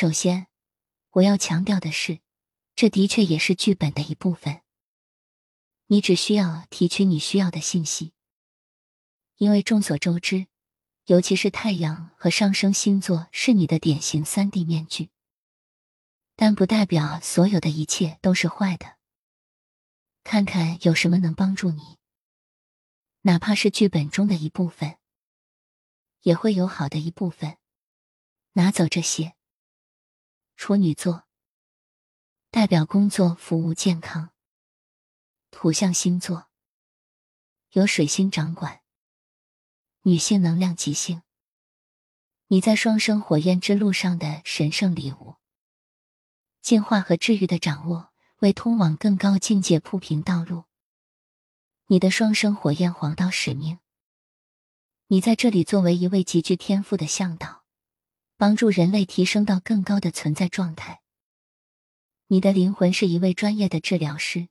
首先，我要强调的是，这的确也是剧本的一部分。你只需要提取你需要的信息，因为众所周知，尤其是太阳和上升星座是你的典型三 D 面具，但不代表所有的一切都是坏的。看看有什么能帮助你，哪怕是剧本中的一部分，也会有好的一部分。拿走这些。处女座代表工作、服务、健康。土象星座由水星掌管，女性能量极性。你在双生火焰之路上的神圣礼物，进化和治愈的掌握，为通往更高境界铺平道路。你的双生火焰黄道使命，你在这里作为一位极具天赋的向导，帮助人类提升到更高的存在状态。你的灵魂是一位专业的治疗师。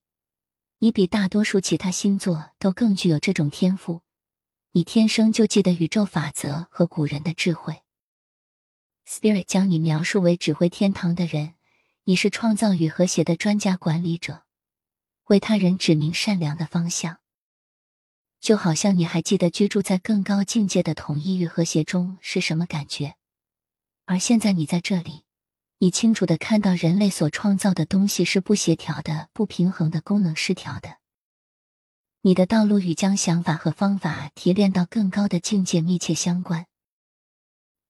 你比大多数其他星座都更具有这种天赋，你天生就记得宇宙法则和古人的智慧。Spirit 将你描述为指挥天堂的人，你是创造与和谐的专家管理者，为他人指明善良的方向。就好像你还记得居住在更高境界的统一与和谐中是什么感觉，而现在你在这里。你清楚的看到，人类所创造的东西是不协调的、不平衡的、功能失调的。你的道路与将想法和方法提炼到更高的境界密切相关。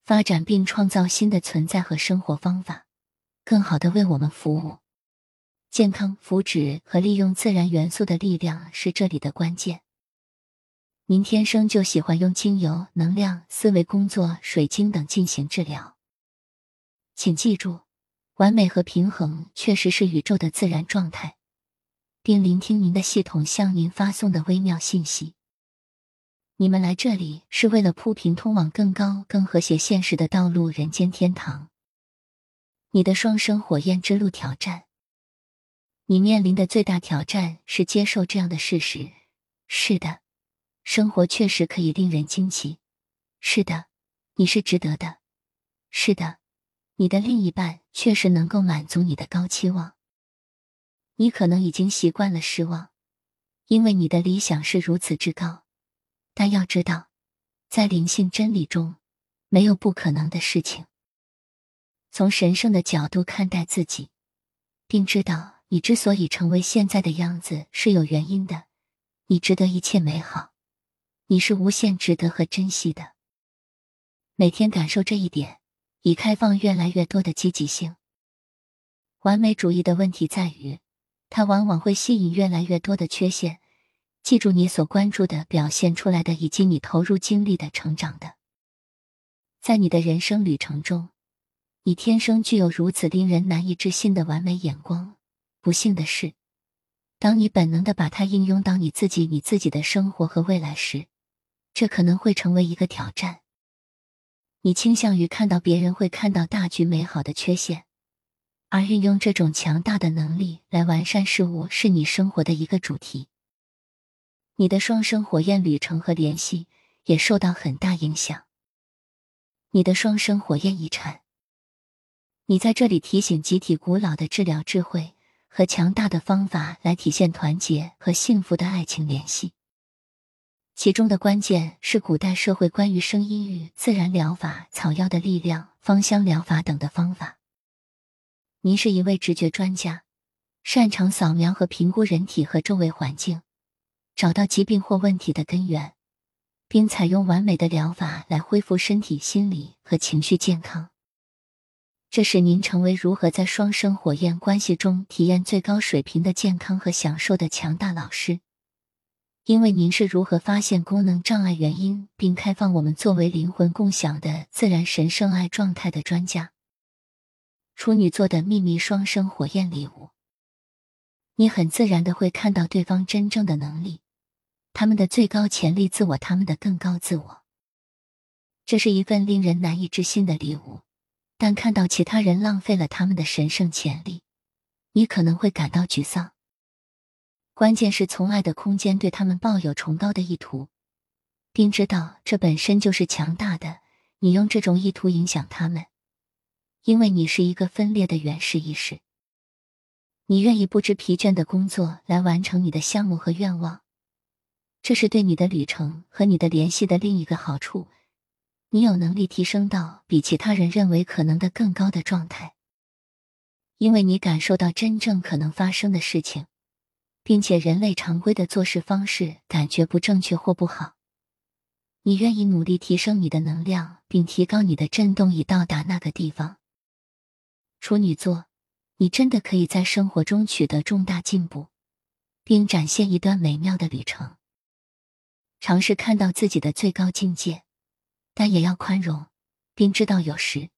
发展并创造新的存在和生活方法，更好的为我们服务。健康、福祉和利用自然元素的力量是这里的关键。您天生就喜欢用精油、能量、思维工作、水晶等进行治疗。请记住，完美和平衡确实是宇宙的自然状态，并聆听您的系统向您发送的微妙信息。你们来这里是为了铺平通往更高、更和谐现实的道路——人间天堂。你的双生火焰之路挑战，你面临的最大挑战是接受这样的事实：是的，生活确实可以令人惊奇；是的，你是值得的；是的。你的另一半确实能够满足你的高期望。你可能已经习惯了失望，因为你的理想是如此之高。但要知道，在灵性真理中，没有不可能的事情。从神圣的角度看待自己，并知道你之所以成为现在的样子是有原因的。你值得一切美好，你是无限值得和珍惜的。每天感受这一点。以开放越来越多的积极性。完美主义的问题在于，它往往会吸引越来越多的缺陷。记住你所关注的、表现出来的，以及你投入精力的成长的。在你的人生旅程中，你天生具有如此令人难以置信的完美眼光。不幸的是，当你本能的把它应用到你自己、你自己的生活和未来时，这可能会成为一个挑战。你倾向于看到别人会看到大局美好的缺陷，而运用这种强大的能力来完善事物是你生活的一个主题。你的双生火焰旅程和联系也受到很大影响。你的双生火焰遗产，你在这里提醒集体古老的治疗智慧和强大的方法来体现团结和幸福的爱情联系。其中的关键是古代社会关于声音与、自然疗法、草药的力量、芳香疗法等的方法。您是一位直觉专家，擅长扫描和评估人体和周围环境，找到疾病或问题的根源，并采用完美的疗法来恢复身体、心理和情绪健康。这使您成为如何在双生火焰关系中体验最高水平的健康和享受的强大老师。因为您是如何发现功能障碍原因，并开放我们作为灵魂共享的自然神圣爱状态的专家。处女座的秘密双生火焰礼物，你很自然的会看到对方真正的能力，他们的最高潜力自我，他们的更高自我。这是一份令人难以置信的礼物，但看到其他人浪费了他们的神圣潜力，你可能会感到沮丧。关键是从爱的空间对他们抱有崇高的意图，并知道这本身就是强大的。你用这种意图影响他们，因为你是一个分裂的原始意识，你愿意不知疲倦的工作来完成你的项目和愿望，这是对你的旅程和你的联系的另一个好处。你有能力提升到比其他人认为可能的更高的状态，因为你感受到真正可能发生的事情，并且人类常规的做事方式感觉不正确或不好。你愿意努力提升你的能量，并提高你的振动，以到达那个地方。处女座，你真的可以在生活中取得重大进步，并展现一段美妙的旅程。尝试看到自己的最高境界，但也要宽容，并知道有时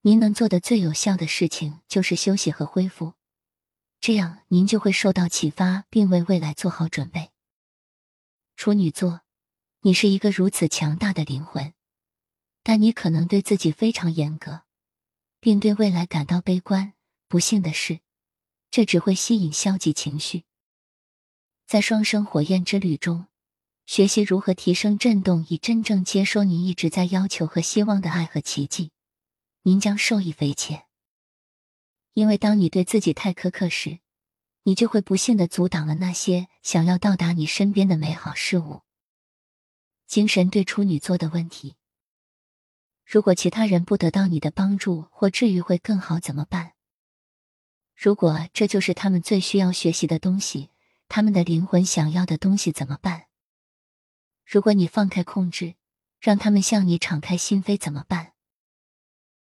您能做的最有效的事情就是休息和恢复，这样您就会受到启发，并为未来做好准备。处女座，你是一个如此强大的灵魂，但你可能对自己非常严格。并对未来感到悲观。不幸的是，这只会吸引消极情绪。在双生火焰之旅中，学习如何提升振动，以真正接收您一直在要求和希望的爱和奇迹，您将受益匪浅。因为当你对自己太苛刻时，你就会不幸的阻挡了那些想要到达你身边的美好事物。精神对处女座的问题。如果其他人不得到你的帮助或治愈会更好怎么办？如果这就是他们最需要学习的东西，他们的灵魂想要的东西怎么办？如果你放开控制，让他们向你敞开心扉怎么办？